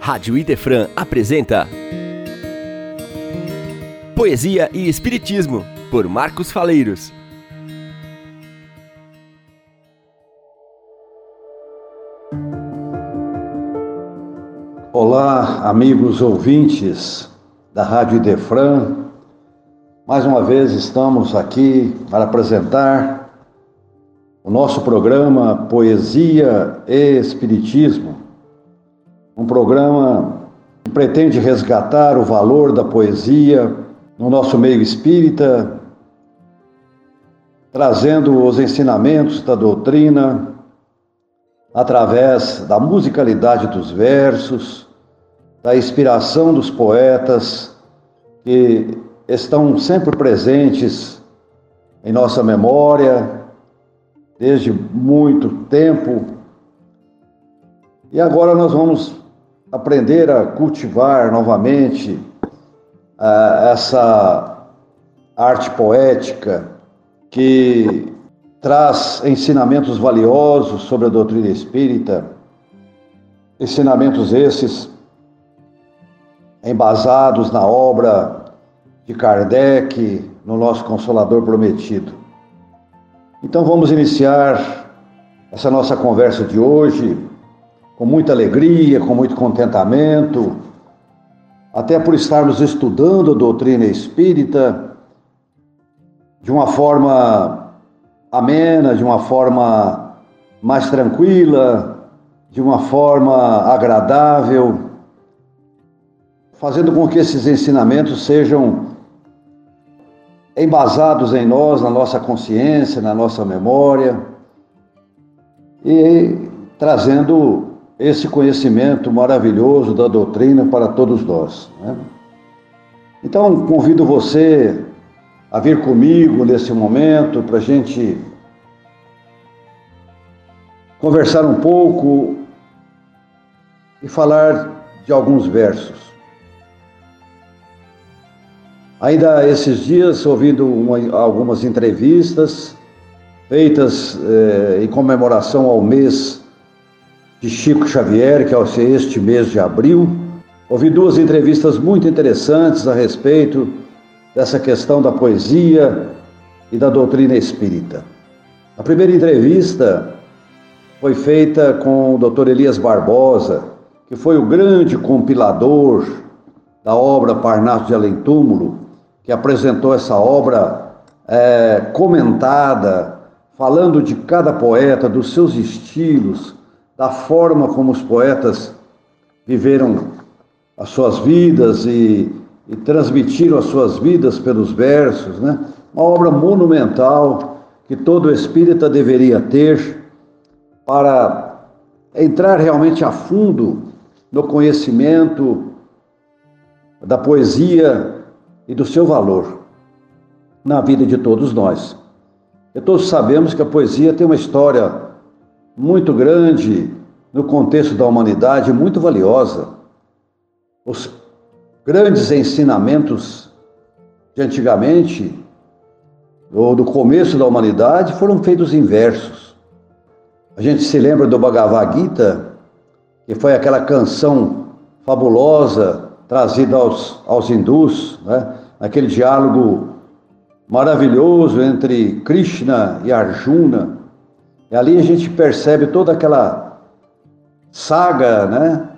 Rádio Idefran apresenta Poesia e Espiritismo, por Marcos Faleiros. Olá, amigos ouvintes da Rádio Idefran. Mais uma vez estamos aqui para apresentar o nosso programa Poesia e Espiritismo um programa que pretende resgatar o valor da poesia no nosso meio espírita, trazendo os ensinamentos da doutrina através da musicalidade dos versos, da inspiração dos poetas que estão sempre presentes em nossa memória desde muito tempo. E agora nós vamos aprender a cultivar novamente uh, essa arte poética que traz ensinamentos valiosos sobre a doutrina espírita, ensinamentos esses embasados na obra de Kardec, no nosso Consolador Prometido. Então vamos iniciar essa nossa conversa de hoje com muita alegria, com muito contentamento, até por estarmos estudando a doutrina espírita de uma forma amena, de uma forma mais tranquila, de uma forma agradável, fazendo com que esses ensinamentos sejam embasados em nós, na nossa consciência, na nossa memória e trazendo esse conhecimento maravilhoso da doutrina para todos nós. Né? Então, convido você a vir comigo nesse momento para a gente conversar um pouco e falar de alguns versos. Ainda esses dias, ouvindo uma, algumas entrevistas feitas eh, em comemoração ao mês de Chico Xavier, que é este mês de abril. Ouvi duas entrevistas muito interessantes a respeito dessa questão da poesia e da doutrina espírita. A primeira entrevista foi feita com o Dr. Elias Barbosa, que foi o grande compilador da obra Parnaso de Além Túmulo, que apresentou essa obra é, comentada, falando de cada poeta, dos seus estilos, da forma como os poetas viveram as suas vidas e, e transmitiram as suas vidas pelos versos, né? Uma obra monumental que todo espírita deveria ter para entrar realmente a fundo no conhecimento da poesia e do seu valor na vida de todos nós. E todos sabemos que a poesia tem uma história muito grande no contexto da humanidade, muito valiosa. Os grandes ensinamentos de antigamente, ou do começo da humanidade, foram feitos em versos. A gente se lembra do Bhagavad Gita, que foi aquela canção fabulosa trazida aos, aos hindus, né? aquele diálogo maravilhoso entre Krishna e Arjuna, e ali a gente percebe toda aquela saga, né?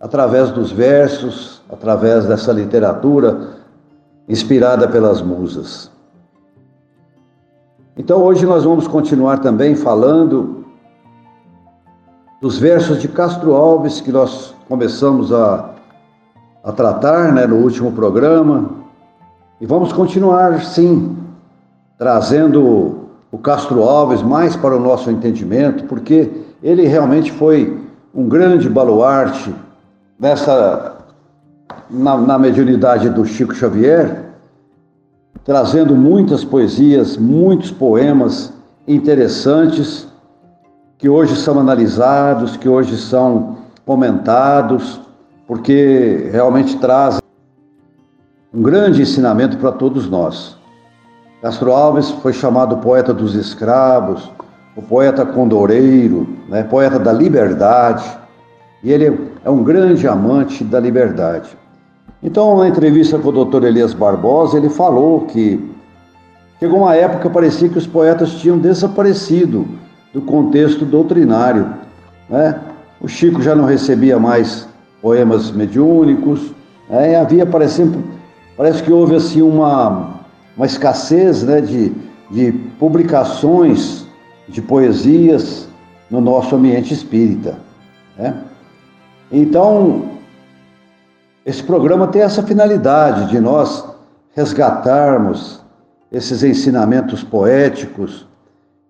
Através dos versos, através dessa literatura inspirada pelas musas. Então hoje nós vamos continuar também falando dos versos de Castro Alves que nós começamos a, a tratar né, no último programa. E vamos continuar, sim, trazendo o Castro Alves mais para o nosso entendimento, porque ele realmente foi um grande baluarte nessa na, na mediunidade do Chico Xavier, trazendo muitas poesias, muitos poemas interessantes que hoje são analisados, que hoje são comentados, porque realmente trazem um grande ensinamento para todos nós. Castro Alves foi chamado poeta dos escravos, o poeta condoreiro, né, poeta da liberdade. e ele é um grande amante da liberdade. Então, na entrevista com o Dr. Elias Barbosa, ele falou que chegou uma época parecia que os poetas tinham desaparecido do contexto doutrinário. Né? O Chico já não recebia mais poemas mediúnicos, né? havia parecendo, parece que houve assim uma, uma escassez né, de, de publicações de poesias no nosso ambiente espírita. Né? Então, esse programa tem essa finalidade de nós resgatarmos esses ensinamentos poéticos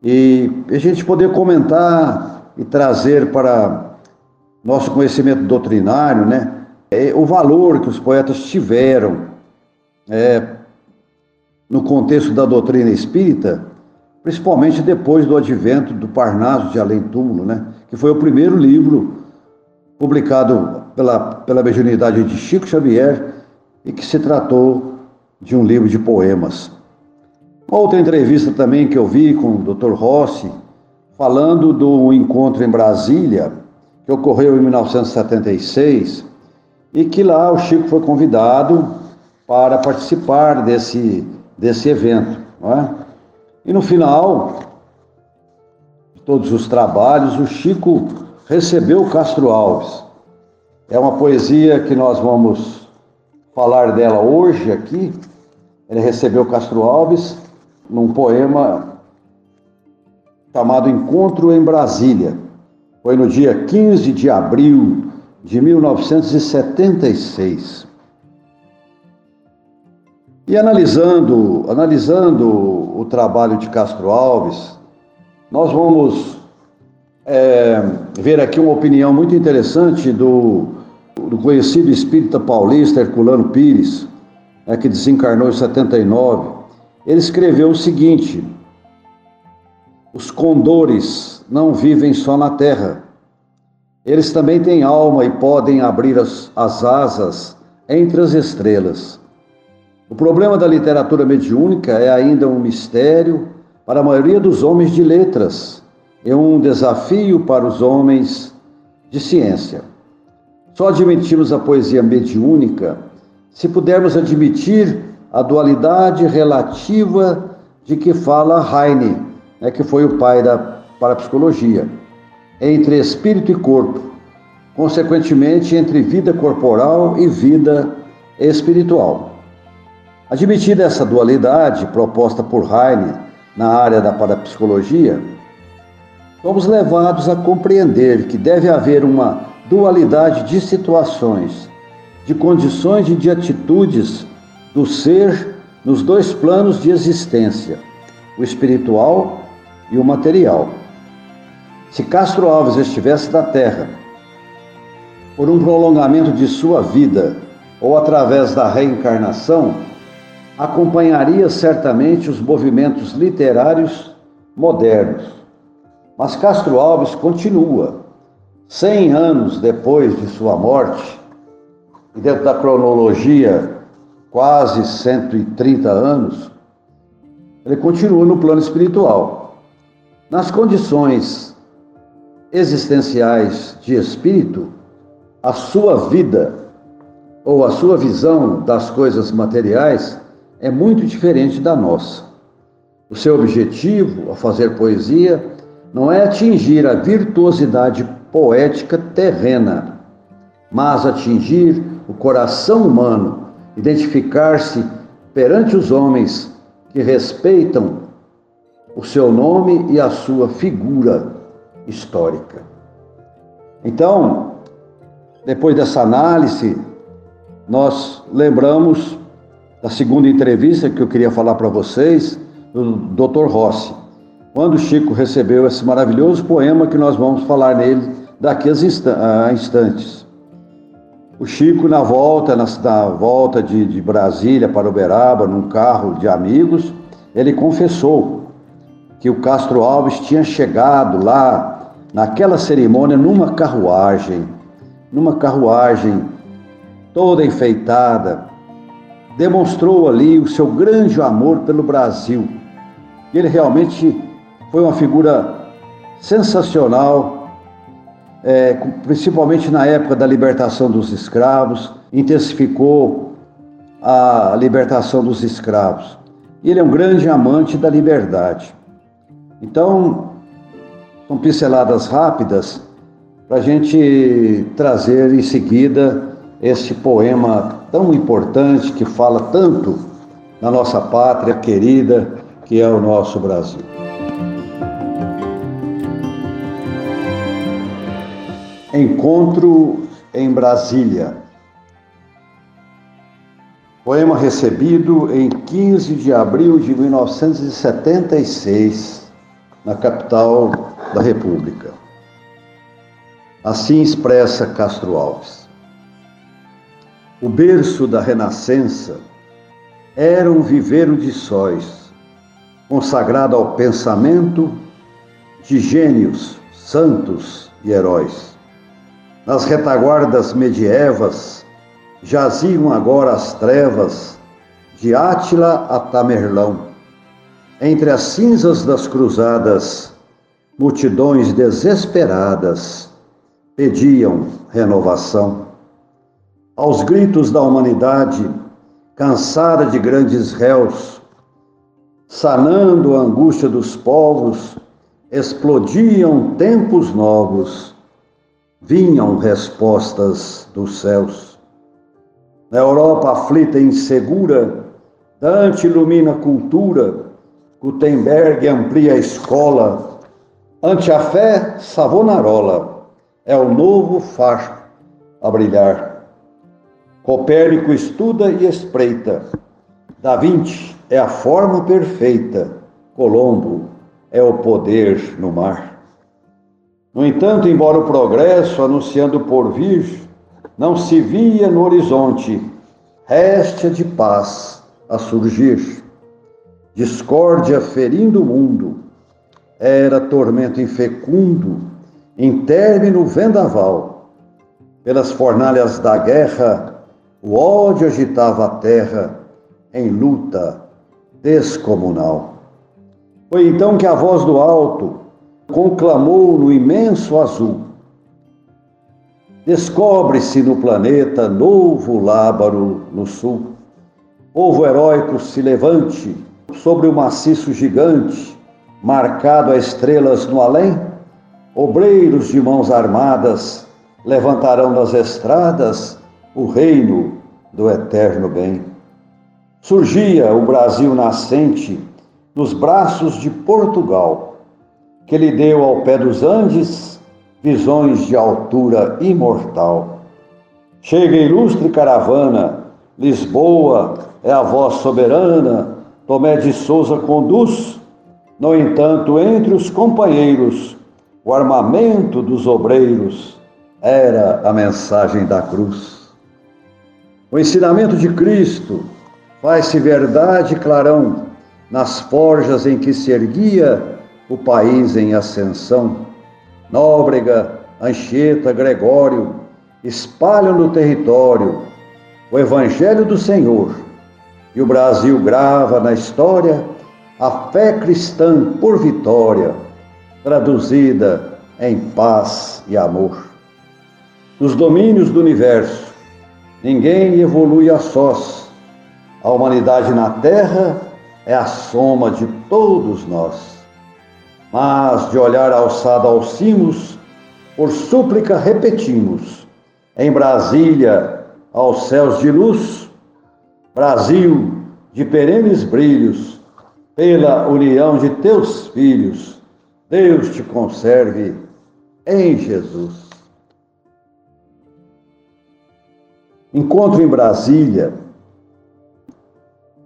e a gente poder comentar e trazer para nosso conhecimento doutrinário, né, é, o valor que os poetas tiveram é, no contexto da doutrina espírita, principalmente depois do advento do Parnaso de Além Túmulo, né, que foi o primeiro livro publicado pela, pela mediunidade de Chico Xavier e que se tratou de um livro de poemas. Outra entrevista também que eu vi com o Dr. Rossi, falando do encontro em Brasília, que ocorreu em 1976, e que lá o Chico foi convidado para participar desse, desse evento. É? E no final de todos os trabalhos, o Chico recebeu Castro Alves. É uma poesia que nós vamos falar dela hoje aqui. Ele recebeu Castro Alves num poema chamado Encontro em Brasília. Foi no dia 15 de abril de 1976. E analisando, analisando o trabalho de Castro Alves, nós vamos é, ver aqui uma opinião muito interessante do, do conhecido espírita paulista Herculano Pires, né, que desencarnou em 79. Ele escreveu o seguinte: Os condores não vivem só na terra. Eles também têm alma e podem abrir as, as asas entre as estrelas. O problema da literatura mediúnica é ainda um mistério para a maioria dos homens de letras é um desafio para os homens de ciência. Só admitimos a poesia mediúnica se pudermos admitir a dualidade relativa de que fala Heine, né, que foi o pai da parapsicologia, entre espírito e corpo, consequentemente entre vida corporal e vida espiritual. Admitida essa dualidade proposta por Heine na área da parapsicologia, somos levados a compreender que deve haver uma dualidade de situações, de condições e de atitudes do ser nos dois planos de existência, o espiritual e o material. Se Castro Alves estivesse na Terra, por um prolongamento de sua vida ou através da reencarnação, acompanharia certamente os movimentos literários modernos mas Castro Alves continua. Cem anos depois de sua morte, e dentro da cronologia, quase 130 anos, ele continua no plano espiritual. Nas condições existenciais de espírito, a sua vida ou a sua visão das coisas materiais é muito diferente da nossa. O seu objetivo ao fazer poesia não é atingir a virtuosidade poética terrena, mas atingir o coração humano, identificar-se perante os homens que respeitam o seu nome e a sua figura histórica. Então, depois dessa análise, nós lembramos da segunda entrevista que eu queria falar para vocês, do Dr. Rossi quando Chico recebeu esse maravilhoso poema que nós vamos falar nele daqui a instantes. O Chico, na volta, na, na volta de, de Brasília para Uberaba, num carro de amigos, ele confessou que o Castro Alves tinha chegado lá naquela cerimônia numa carruagem, numa carruagem toda enfeitada, demonstrou ali o seu grande amor pelo Brasil. Ele realmente foi uma figura sensacional é, principalmente na época da libertação dos escravos, intensificou a libertação dos escravos. Ele é um grande amante da liberdade. Então, são pinceladas rápidas para a gente trazer em seguida esse poema tão importante que fala tanto na nossa pátria querida, que é o nosso Brasil. Encontro em Brasília. Poema recebido em 15 de abril de 1976, na capital da República. Assim expressa Castro Alves. O berço da Renascença era um viveiro de sóis, consagrado ao pensamento de gênios, santos e heróis. Nas retaguardas medievas jaziam agora as trevas de Átila a Tamerlão. Entre as cinzas das cruzadas, multidões desesperadas pediam renovação. Aos gritos da humanidade, cansada de grandes réus, sanando a angústia dos povos, explodiam tempos novos, vinham respostas dos céus. Na Europa aflita e insegura, Dante ilumina a cultura, Gutenberg amplia a escola, ante a fé, Savonarola é o novo facho a brilhar. Copérnico estuda e espreita. Da Vinci é a forma perfeita. Colombo é o poder no mar. No entanto, embora o progresso anunciando por vir não se via no horizonte, réstia de paz a surgir. Discórdia ferindo o mundo, era tormento infecundo, em término vendaval. Pelas fornalhas da guerra, o ódio agitava a terra em luta descomunal. Foi então que a voz do alto conclamou no imenso azul: Descobre-se no planeta novo lábaro no sul. Povo heróico se levante sobre o maciço gigante, marcado a estrelas no além. Obreiros de mãos armadas levantarão das estradas o reino do eterno bem. Surgia o Brasil nascente nos braços de Portugal, que lhe deu ao pé dos Andes visões de altura imortal. Chega ilustre caravana, Lisboa é a voz soberana, Tomé de Souza conduz, no entanto, entre os companheiros, o armamento dos obreiros era a mensagem da cruz. O ensinamento de Cristo faz-se verdade clarão nas forjas em que se erguia o país em ascensão. Nóbrega, Anchieta, Gregório espalham no território o Evangelho do Senhor e o Brasil grava na história a fé cristã por vitória, traduzida em paz e amor. Nos domínios do universo, Ninguém evolui a sós. A humanidade na Terra é a soma de todos nós. Mas de olhar alçado aos cimos, por súplica repetimos: em Brasília, aos céus de luz, Brasil de perenes brilhos, pela união de teus filhos, Deus te conserve em Jesus. Encontro em Brasília.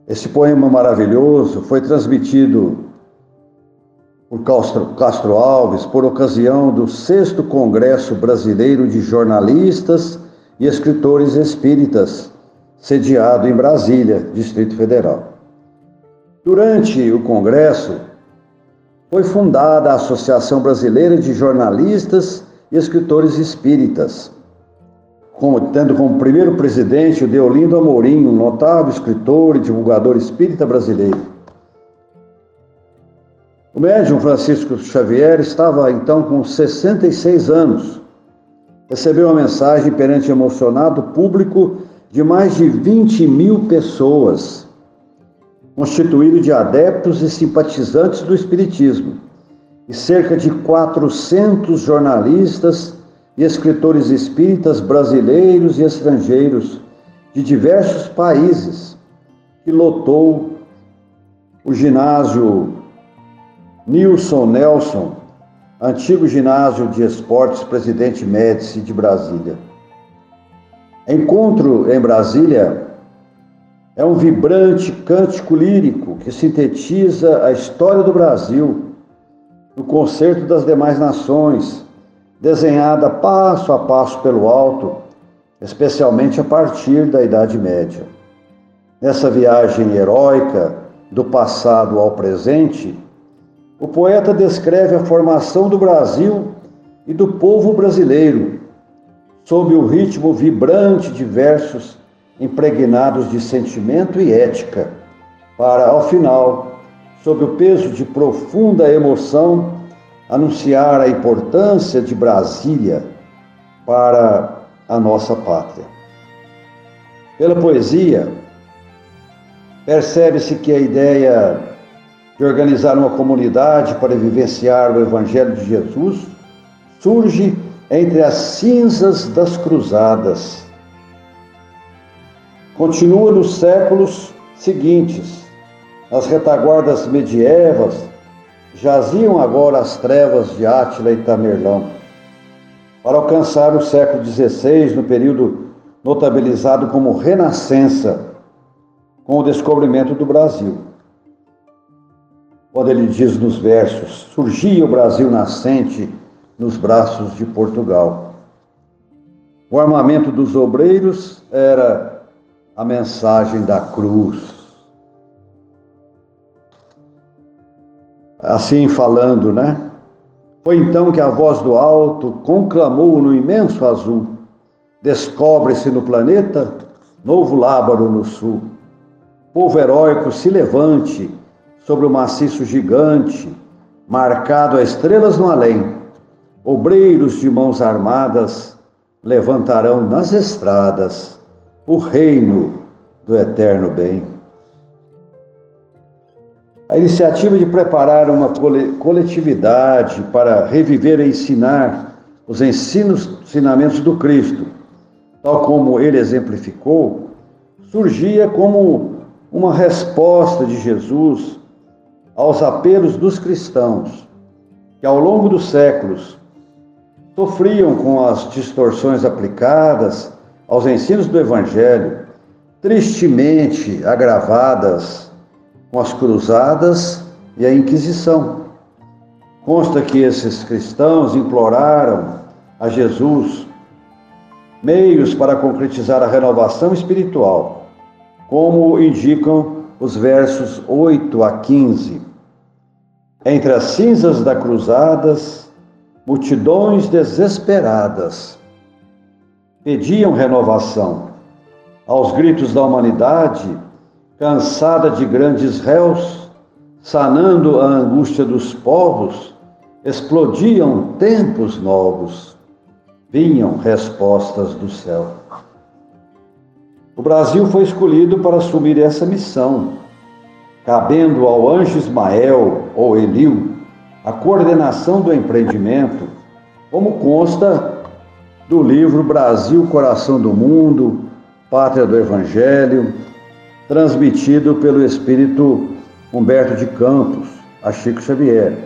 Esse poema maravilhoso foi transmitido por Castro, Castro Alves por ocasião do sexto Congresso Brasileiro de Jornalistas e Escritores Espíritas, sediado em Brasília, Distrito Federal. Durante o Congresso, foi fundada a Associação Brasileira de Jornalistas e Escritores Espíritas, como, tendo como primeiro presidente o Deolindo Amorim, um notável escritor e divulgador espírita brasileiro. O médium Francisco Xavier estava então com 66 anos recebeu uma mensagem perante emocionado público de mais de 20 mil pessoas, constituído de adeptos e simpatizantes do Espiritismo, e cerca de 400 jornalistas e escritores espíritas brasileiros e estrangeiros de diversos países, que lotou o ginásio Nilson Nelson, antigo ginásio de esportes Presidente Médici de Brasília. Encontro em Brasília é um vibrante cântico lírico que sintetiza a história do Brasil no concerto das demais nações, desenhada passo a passo pelo alto, especialmente a partir da Idade Média. Nessa viagem heróica do passado ao presente, o poeta descreve a formação do Brasil e do povo brasileiro, sob o ritmo vibrante de versos impregnados de sentimento e ética, para, ao final, sob o peso de profunda emoção, anunciar a importância de Brasília para a nossa pátria. Pela poesia, percebe-se que a ideia de organizar uma comunidade para vivenciar o Evangelho de Jesus, surge entre as cinzas das cruzadas. Continua nos séculos seguintes. As retaguardas medievas jaziam agora as trevas de Átila e Tamerlão. Para alcançar o século XVI, no período notabilizado como Renascença, com o descobrimento do Brasil quando ele diz nos versos: surgia o Brasil nascente nos braços de Portugal. O armamento dos obreiros era a mensagem da cruz. Assim falando, né? Foi então que a voz do alto conclamou no imenso azul: Descobre-se no planeta novo Lábaro no sul. Povo heróico, se levante sobre o maciço gigante, marcado a estrelas no além. Obreiros de mãos armadas levantarão nas estradas o reino do eterno bem. A iniciativa de preparar uma coletividade para reviver e ensinar os ensinos, ensinamentos do Cristo, tal como ele exemplificou, surgia como uma resposta de Jesus aos apelos dos cristãos, que ao longo dos séculos sofriam com as distorções aplicadas aos ensinos do Evangelho, tristemente agravadas com as cruzadas e a Inquisição. Consta que esses cristãos imploraram a Jesus meios para concretizar a renovação espiritual, como indicam os versos 8 a 15. Entre as cinzas da cruzadas, multidões desesperadas pediam renovação. Aos gritos da humanidade, cansada de grandes réus, sanando a angústia dos povos, explodiam tempos novos, vinham respostas do céu. O Brasil foi escolhido para assumir essa missão, cabendo ao anjo Ismael ou Eliu a coordenação do empreendimento, como consta do livro Brasil, Coração do Mundo, Pátria do Evangelho, transmitido pelo espírito Humberto de Campos, a Chico Xavier,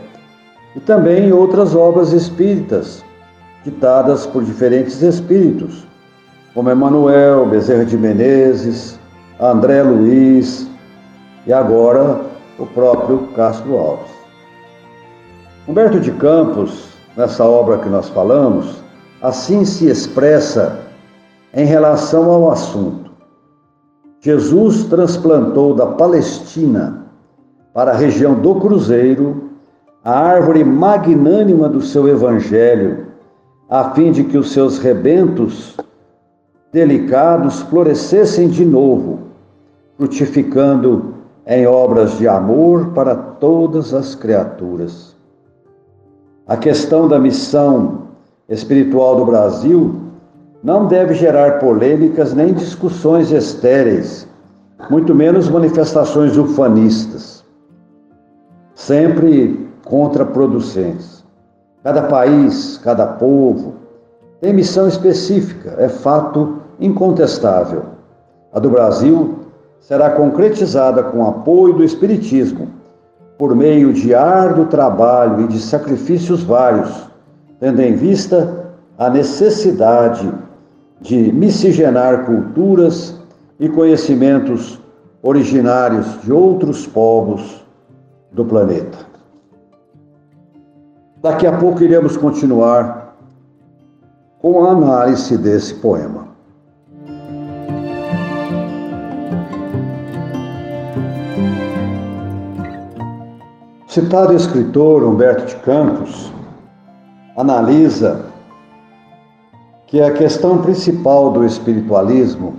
e também outras obras espíritas, ditadas por diferentes espíritos, como Emanuel, Bezerra de Menezes, André Luiz e agora o próprio Castro Alves. Humberto de Campos, nessa obra que nós falamos, assim se expressa em relação ao assunto. Jesus transplantou da Palestina para a região do Cruzeiro a árvore magnânima do seu evangelho, a fim de que os seus rebentos delicados florescessem de novo, frutificando em obras de amor para todas as criaturas. A questão da missão espiritual do Brasil não deve gerar polêmicas nem discussões estéreis, muito menos manifestações ufanistas, sempre contraproducentes. Cada país, cada povo tem missão específica, é fato incontestável. A do Brasil será concretizada com apoio do Espiritismo, por meio de árduo trabalho e de sacrifícios vários, tendo em vista a necessidade de miscigenar culturas e conhecimentos originários de outros povos do planeta. Daqui a pouco iremos continuar com a análise desse poema. citado escritor Humberto de Campos analisa que a questão principal do espiritualismo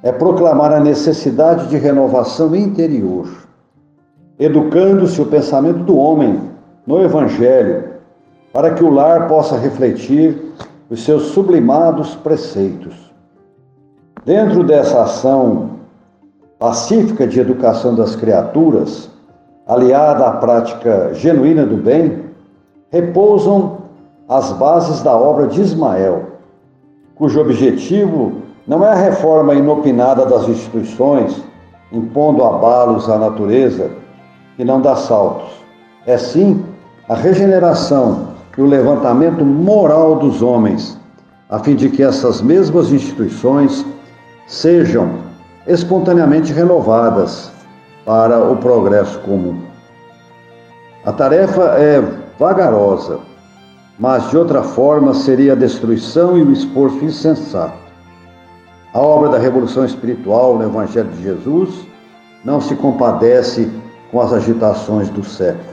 é proclamar a necessidade de renovação interior, educando-se o pensamento do homem no Evangelho, para que o lar possa refletir os seus sublimados preceitos. Dentro dessa ação pacífica de educação das criaturas, aliada à prática genuína do bem, repousam as bases da obra de Ismael, cujo objetivo não é a reforma inopinada das instituições, impondo abalos à natureza que não dá saltos, é sim a regeneração e o levantamento moral dos homens, a fim de que essas mesmas instituições sejam espontaneamente renovadas para o progresso comum. A tarefa é vagarosa, mas de outra forma seria a destruição e o esforço insensato. A obra da revolução espiritual no Evangelho de Jesus não se compadece com as agitações do século.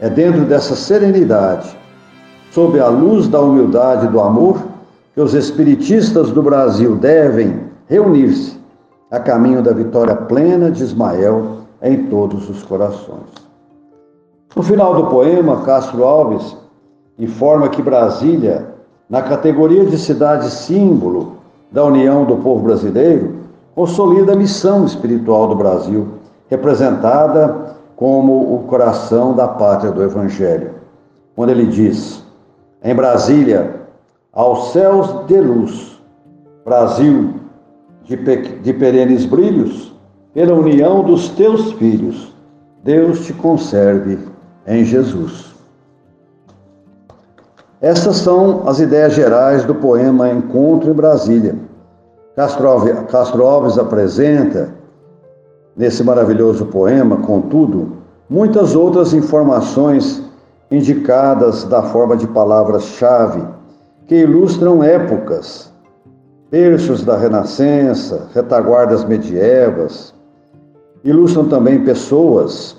É dentro dessa serenidade, sob a luz da humildade e do amor, que os espiritistas do Brasil devem reunir-se a caminho da vitória plena de Ismael em todos os corações. No final do poema, Castro Alves informa que Brasília, na categoria de cidade símbolo da união do povo brasileiro, consolida a missão espiritual do Brasil, representada como o coração da pátria do Evangelho, quando ele diz: Em Brasília, aos céus de luz, Brasil, de, de perenes brilhos, pela união dos teus filhos, Deus te conserve em Jesus. Estas são as ideias gerais do poema Encontro em Brasília. Castro Alves, Castro Alves apresenta, nesse maravilhoso poema, contudo, muitas outras informações indicadas da forma de palavras-chave que ilustram épocas terços da Renascença, retaguardas medievas, ilustram também pessoas,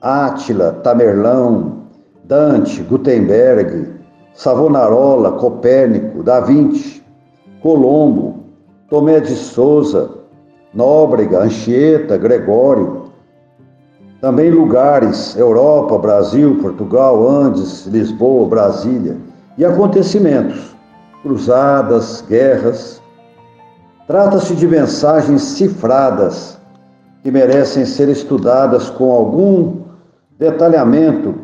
Átila, Tamerlão, Dante, Gutenberg, Savonarola, Copérnico, Da Vinci, Colombo, Tomé de Souza, Nóbrega, Anchieta, Gregório. Também lugares, Europa, Brasil, Portugal, Andes, Lisboa, Brasília. E acontecimentos, cruzadas, guerras, Trata-se de mensagens cifradas que merecem ser estudadas com algum detalhamento,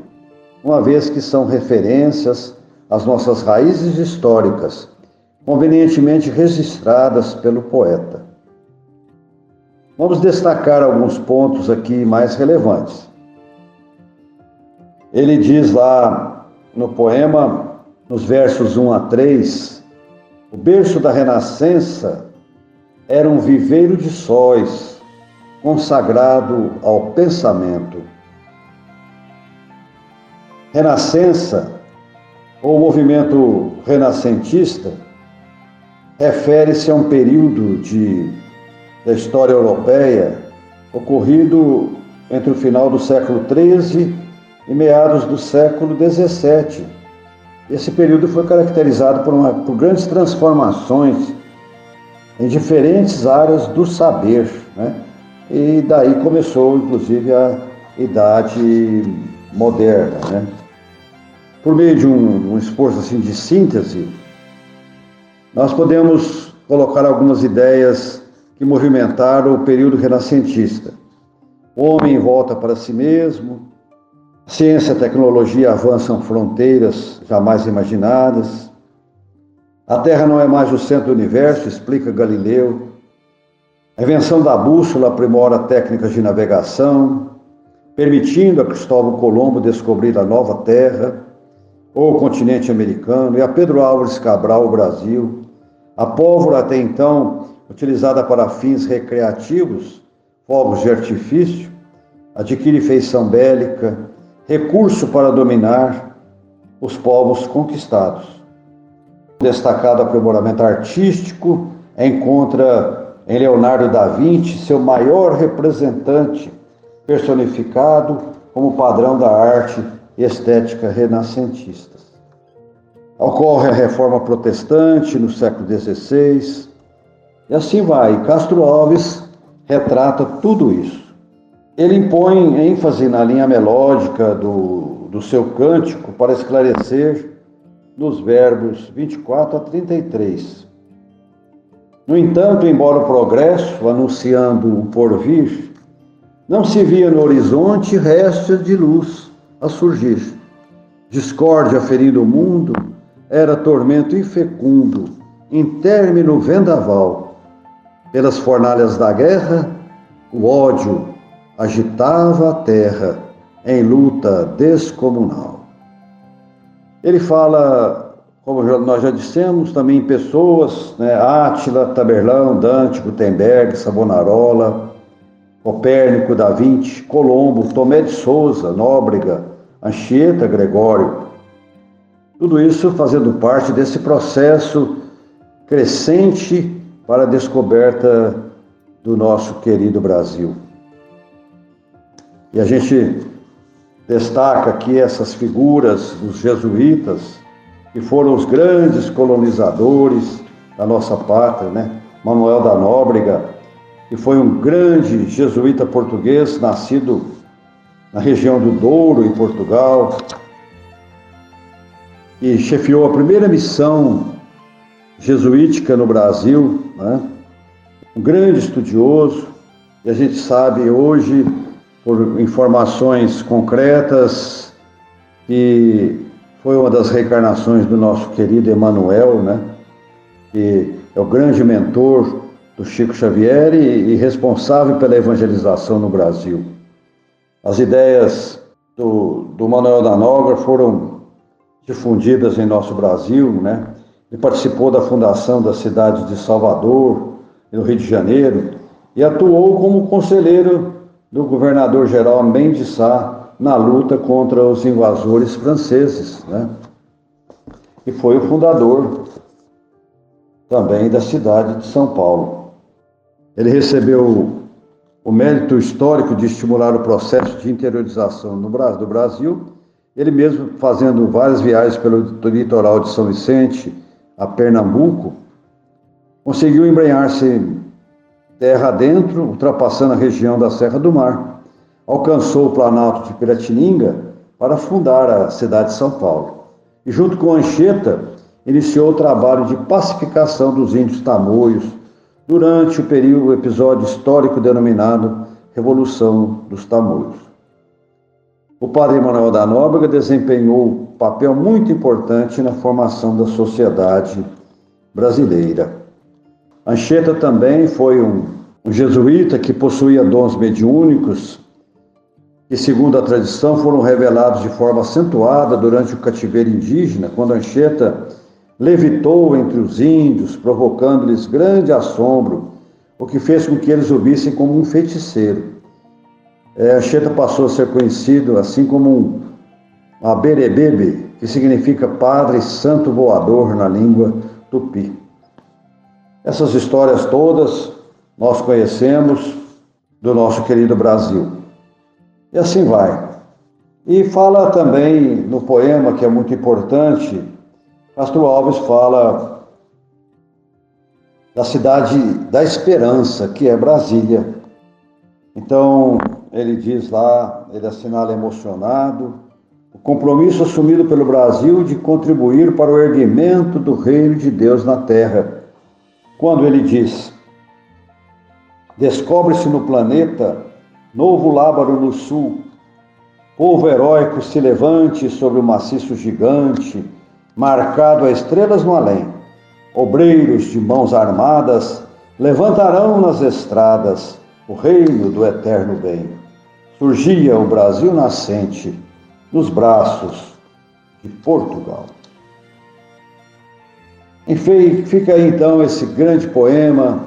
uma vez que são referências às nossas raízes históricas, convenientemente registradas pelo poeta. Vamos destacar alguns pontos aqui mais relevantes. Ele diz lá no poema, nos versos 1 a 3, o berço da renascença era um viveiro de sóis, consagrado ao pensamento. Renascença, ou movimento renascentista, refere-se a um período de, da história europeia ocorrido entre o final do século XIII e meados do século XVII. Esse período foi caracterizado por, uma, por grandes transformações em diferentes áreas do saber, né? E daí começou, inclusive, a idade moderna, né? Por meio de um, um esforço assim de síntese, nós podemos colocar algumas ideias que movimentaram o período renascentista. O homem volta para si mesmo, ciência e tecnologia avançam fronteiras jamais imaginadas, a Terra não é mais o centro do universo, explica Galileu. A invenção da bússola aprimora técnicas de navegação, permitindo a Cristóvão Colombo descobrir a nova terra, ou o continente americano, e a Pedro Álvares Cabral o Brasil. A pólvora, até então utilizada para fins recreativos, fogos de artifício, adquire feição bélica, recurso para dominar os povos conquistados. Destacado aprimoramento artístico encontra em Leonardo da Vinci seu maior representante personificado como padrão da arte e estética renascentistas. Ocorre a reforma protestante no século XVI, e assim vai. Castro Alves retrata tudo isso. Ele impõe ênfase na linha melódica do, do seu cântico para esclarecer nos verbos 24 a 33. No entanto, embora o progresso, anunciando o porvir, não se via no horizonte restos de luz a surgir. Discórdia ferindo o mundo era tormento infecundo, em término vendaval. Pelas fornalhas da guerra, o ódio agitava a terra em luta descomunal. Ele fala, como nós já dissemos, também em pessoas, né, Átila, Taberlão, Dante, Gutenberg, Savonarola, Copérnico, Da Vinci, Colombo, Tomé de Souza, Nóbrega, Anchieta, Gregório. Tudo isso fazendo parte desse processo crescente para a descoberta do nosso querido Brasil. E a gente destaca aqui essas figuras dos jesuítas, que foram os grandes colonizadores da nossa pátria, né? Manuel da Nóbrega, que foi um grande jesuíta português, nascido na região do Douro, em Portugal, e chefiou a primeira missão jesuítica no Brasil, né? um grande estudioso, e a gente sabe hoje, por informações concretas, que foi uma das reencarnações do nosso querido Emanuel, né? que é o grande mentor do Chico Xavier e, e responsável pela evangelização no Brasil. As ideias do, do Manuel da Nogra foram difundidas em nosso Brasil, né? Ele participou da fundação da cidade de Salvador, no Rio de Janeiro, e atuou como conselheiro do governador-geral Mendes Sá na luta contra os invasores franceses, né? E foi o fundador também da cidade de São Paulo. Ele recebeu o mérito histórico de estimular o processo de interiorização do Brasil, ele mesmo fazendo várias viagens pelo litoral de São Vicente a Pernambuco, conseguiu embrenhar-se terra adentro, ultrapassando a região da Serra do Mar. Alcançou o Planalto de Piratininga para fundar a cidade de São Paulo. E junto com Anchieta, iniciou o trabalho de pacificação dos índios tamoios, durante o período, o episódio histórico denominado Revolução dos Tamoios. O padre Emanuel da Nóbrega desempenhou papel muito importante na formação da sociedade brasileira. Anchieta também foi um, um jesuíta que possuía dons mediúnicos que, segundo a tradição, foram revelados de forma acentuada durante o cativeiro indígena, quando Anchieta levitou entre os índios, provocando-lhes grande assombro, o que fez com que eles o vissem como um feiticeiro. É, Xeta passou a ser conhecido assim como um Aberebebe, que significa Padre Santo Voador na língua tupi. Essas histórias todas nós conhecemos do nosso querido Brasil. E assim vai. E fala também no poema, que é muito importante, Castro Alves fala da cidade da esperança, que é Brasília. Então, ele diz lá, ele assinala emocionado, o compromisso assumido pelo Brasil de contribuir para o erguimento do reino de Deus na terra, quando ele diz: Descobre-se no planeta novo lábaro no sul, povo heróico se levante sobre o maciço gigante, marcado a estrelas no além. Obreiros de mãos armadas levantarão nas estradas o reino do eterno bem. Surgia o Brasil nascente nos braços de Portugal. Enfim, fica aí então esse grande poema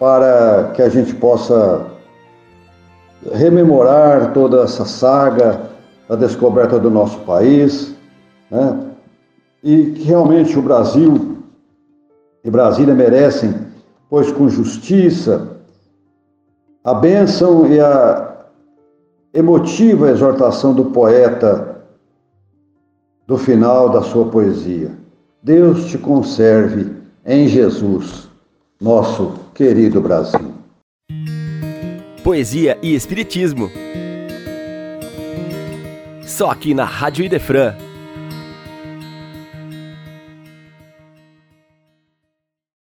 para que a gente possa rememorar toda essa saga da descoberta do nosso país, né? E que realmente o Brasil e Brasília merecem, pois com justiça, a bênção e a emotiva exortação do poeta do final da sua poesia. Deus te conserve em Jesus, nosso querido Brasil. Poesia e Espiritismo. Só aqui na Rádio Idefran